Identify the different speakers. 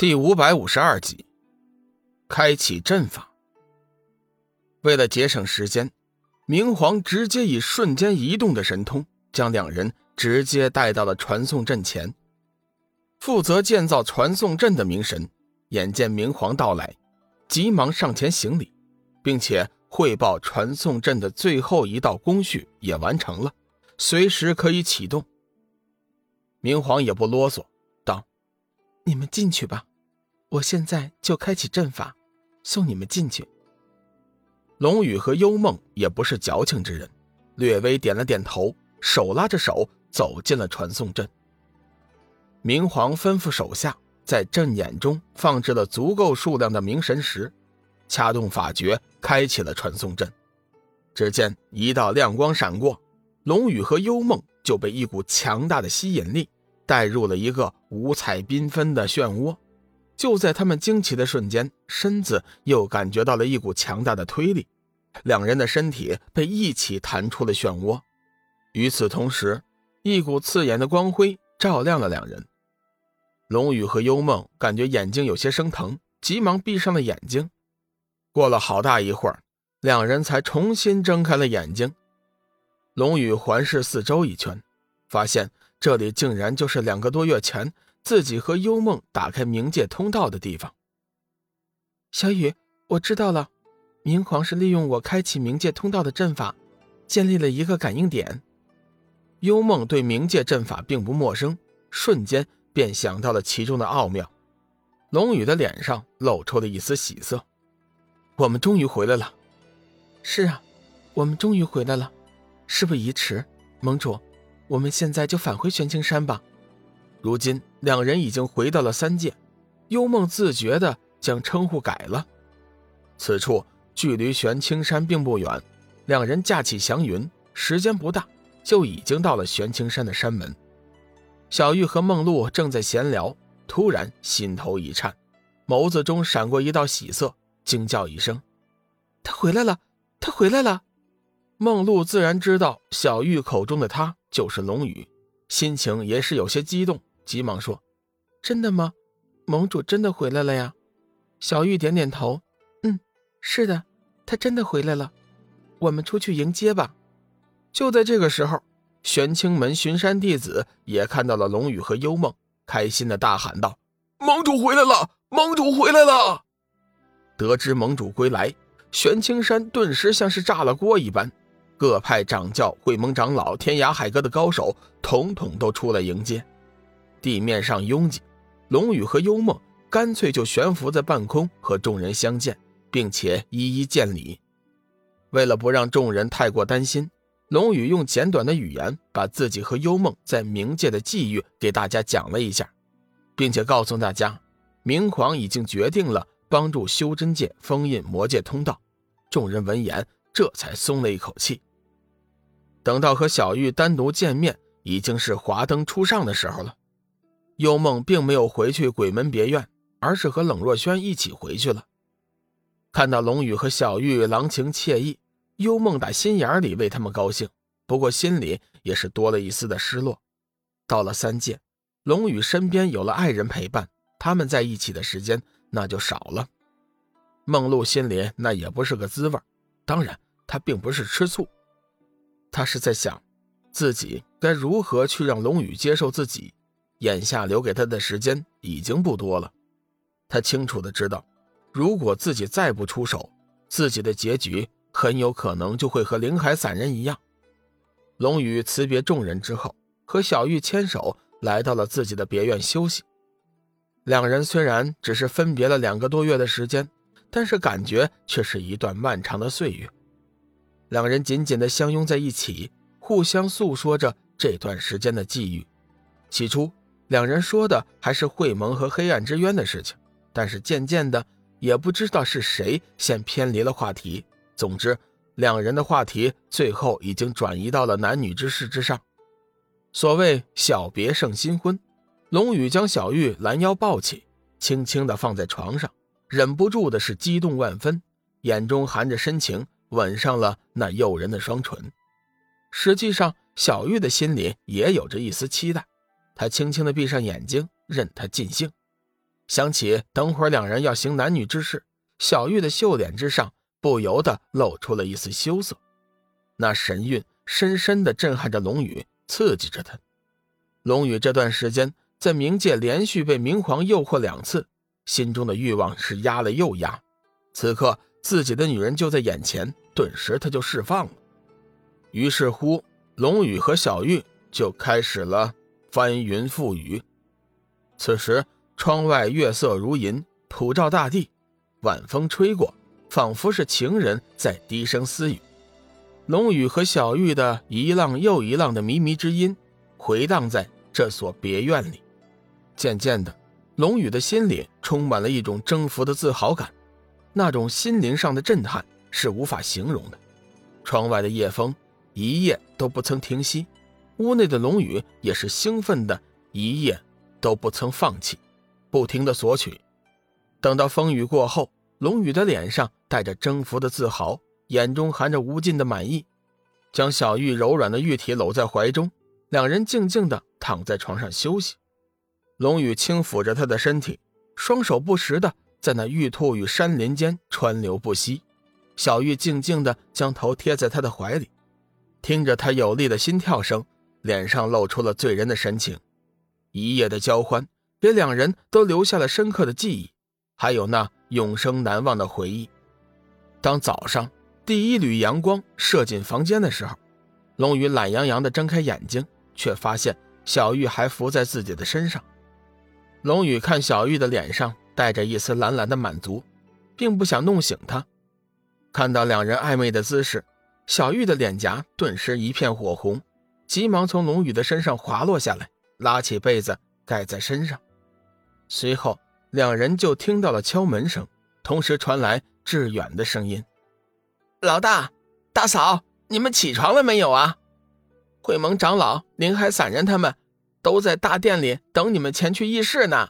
Speaker 1: 第五百五十二集，开启阵法。为了节省时间，明皇直接以瞬间移动的神通，将两人直接带到了传送阵前。负责建造传送阵的明神，眼见明皇到来，急忙上前行礼，并且汇报传送阵的最后一道工序也完成了，随时可以启动。明皇也不啰嗦，道：“
Speaker 2: 你们进去吧。”我现在就开启阵法，送你们进去。
Speaker 1: 龙宇和幽梦也不是矫情之人，略微点了点头，手拉着手走进了传送阵。明皇吩咐手下在阵眼中放置了足够数量的明神石，掐动法诀，开启了传送阵。只见一道亮光闪过，龙宇和幽梦就被一股强大的吸引力带入了一个五彩缤纷的漩涡。就在他们惊奇的瞬间，身子又感觉到了一股强大的推力，两人的身体被一起弹出了漩涡。与此同时，一股刺眼的光辉照亮了两人。龙宇和幽梦感觉眼睛有些生疼，急忙闭上了眼睛。过了好大一会儿，两人才重新睁开了眼睛。龙宇环视四周一圈，发现这里竟然就是两个多月前。自己和幽梦打开冥界通道的地方。
Speaker 2: 小雨，我知道了，明皇是利用我开启冥界通道的阵法，建立了一个感应点。
Speaker 1: 幽梦对冥界阵法并不陌生，瞬间便想到了其中的奥妙。龙宇的脸上露出了一丝喜色：“我们终于回来了。”“
Speaker 2: 是啊，我们终于回来了。事不宜迟，盟主，我们现在就返回玄青山吧。”
Speaker 1: 如今两人已经回到了三界，幽梦自觉地将称呼改了。此处距离玄青山并不远，两人架起祥云，时间不大，就已经到了玄青山的山门。小玉和梦露正在闲聊，突然心头一颤，眸子中闪过一道喜色，惊叫一声：“
Speaker 2: 他回来了！他回来了！”
Speaker 1: 梦露自然知道小玉口中的他就是龙宇，心情也是有些激动。急忙说：“
Speaker 2: 真的吗？盟主真的回来了呀？”
Speaker 1: 小玉点点头：“
Speaker 2: 嗯，是的，他真的回来了。我们出去迎接吧。”
Speaker 1: 就在这个时候，玄清门巡山弟子也看到了龙宇和幽梦，开心的大喊道：“
Speaker 3: 盟主回来了！盟主回来了！”
Speaker 1: 得知盟主归来，玄清山顿时像是炸了锅一般，各派掌教、会盟长老、天涯海阁的高手，统统都出来迎接。地面上拥挤，龙宇和幽梦干脆就悬浮在半空和众人相见，并且一一见礼。为了不让众人太过担心，龙宇用简短的语言把自己和幽梦在冥界的际遇给大家讲了一下，并且告诉大家，明皇已经决定了帮助修真界封印魔界通道。众人闻言，这才松了一口气。等到和小玉单独见面，已经是华灯初上的时候了。幽梦并没有回去鬼门别院，而是和冷若轩一起回去了。看到龙宇和小玉郎情妾意，幽梦打心眼里为他们高兴，不过心里也是多了一丝的失落。到了三界，龙宇身边有了爱人陪伴，他们在一起的时间那就少了。梦露心里那也不是个滋味，当然，她并不是吃醋，她是在想，自己该如何去让龙宇接受自己。眼下留给他的时间已经不多了，他清楚的知道，如果自己再不出手，自己的结局很有可能就会和灵海散人一样。龙宇辞别众人之后，和小玉牵手来到了自己的别院休息。两人虽然只是分别了两个多月的时间，但是感觉却是一段漫长的岁月。两人紧紧的相拥在一起，互相诉说着这段时间的际遇。起初。两人说的还是会盟和黑暗之渊的事情，但是渐渐的，也不知道是谁先偏离了话题。总之，两人的话题最后已经转移到了男女之事之上。所谓小别胜新婚，龙宇将小玉拦腰抱起，轻轻的放在床上，忍不住的是激动万分，眼中含着深情，吻上了那诱人的双唇。实际上，小玉的心里也有着一丝期待。他轻轻的闭上眼睛，任他尽兴。想起等会儿两人要行男女之事，小玉的秀脸之上不由得露出了一丝羞涩。那神韵深深的震撼着龙宇，刺激着他。龙宇这段时间在冥界连续被明皇诱惑两次，心中的欲望是压了又压。此刻自己的女人就在眼前，顿时他就释放了。于是乎，龙宇和小玉就开始了翻云覆雨。此时，窗外月色如银，普照大地，晚风吹过，仿佛是情人在低声私语。龙宇和小玉的一浪又一浪的靡靡之音，回荡在这所别院里。渐渐的，龙宇的心里充满了一种征服的自豪感，那种心灵上的震撼是无法形容的。窗外的夜风。一夜都不曾停息，屋内的龙宇也是兴奋的，一夜都不曾放弃，不停的索取。等到风雨过后，龙宇的脸上带着征服的自豪，眼中含着无尽的满意，将小玉柔软的玉体搂在怀中，两人静静的躺在床上休息。龙宇轻抚着她的身体，双手不时的在那玉兔与山林间川流不息。小玉静静的将头贴在他的怀里。听着他有力的心跳声，脸上露出了醉人的神情。一夜的交欢，给两人都留下了深刻的记忆，还有那永生难忘的回忆。当早上第一缕阳光射进房间的时候，龙宇懒洋洋地睁开眼睛，却发现小玉还伏在自己的身上。龙宇看小玉的脸上带着一丝懒懒的满足，并不想弄醒她。看到两人暧昧的姿势。小玉的脸颊顿时一片火红，急忙从龙宇的身上滑落下来，拉起被子盖在身上。随后，两人就听到了敲门声，同时传来致远的声音：“
Speaker 2: 老大、大嫂，你们起床了没有啊？会盟长老、林海散人他们都在大殿里等你们前去议事呢。”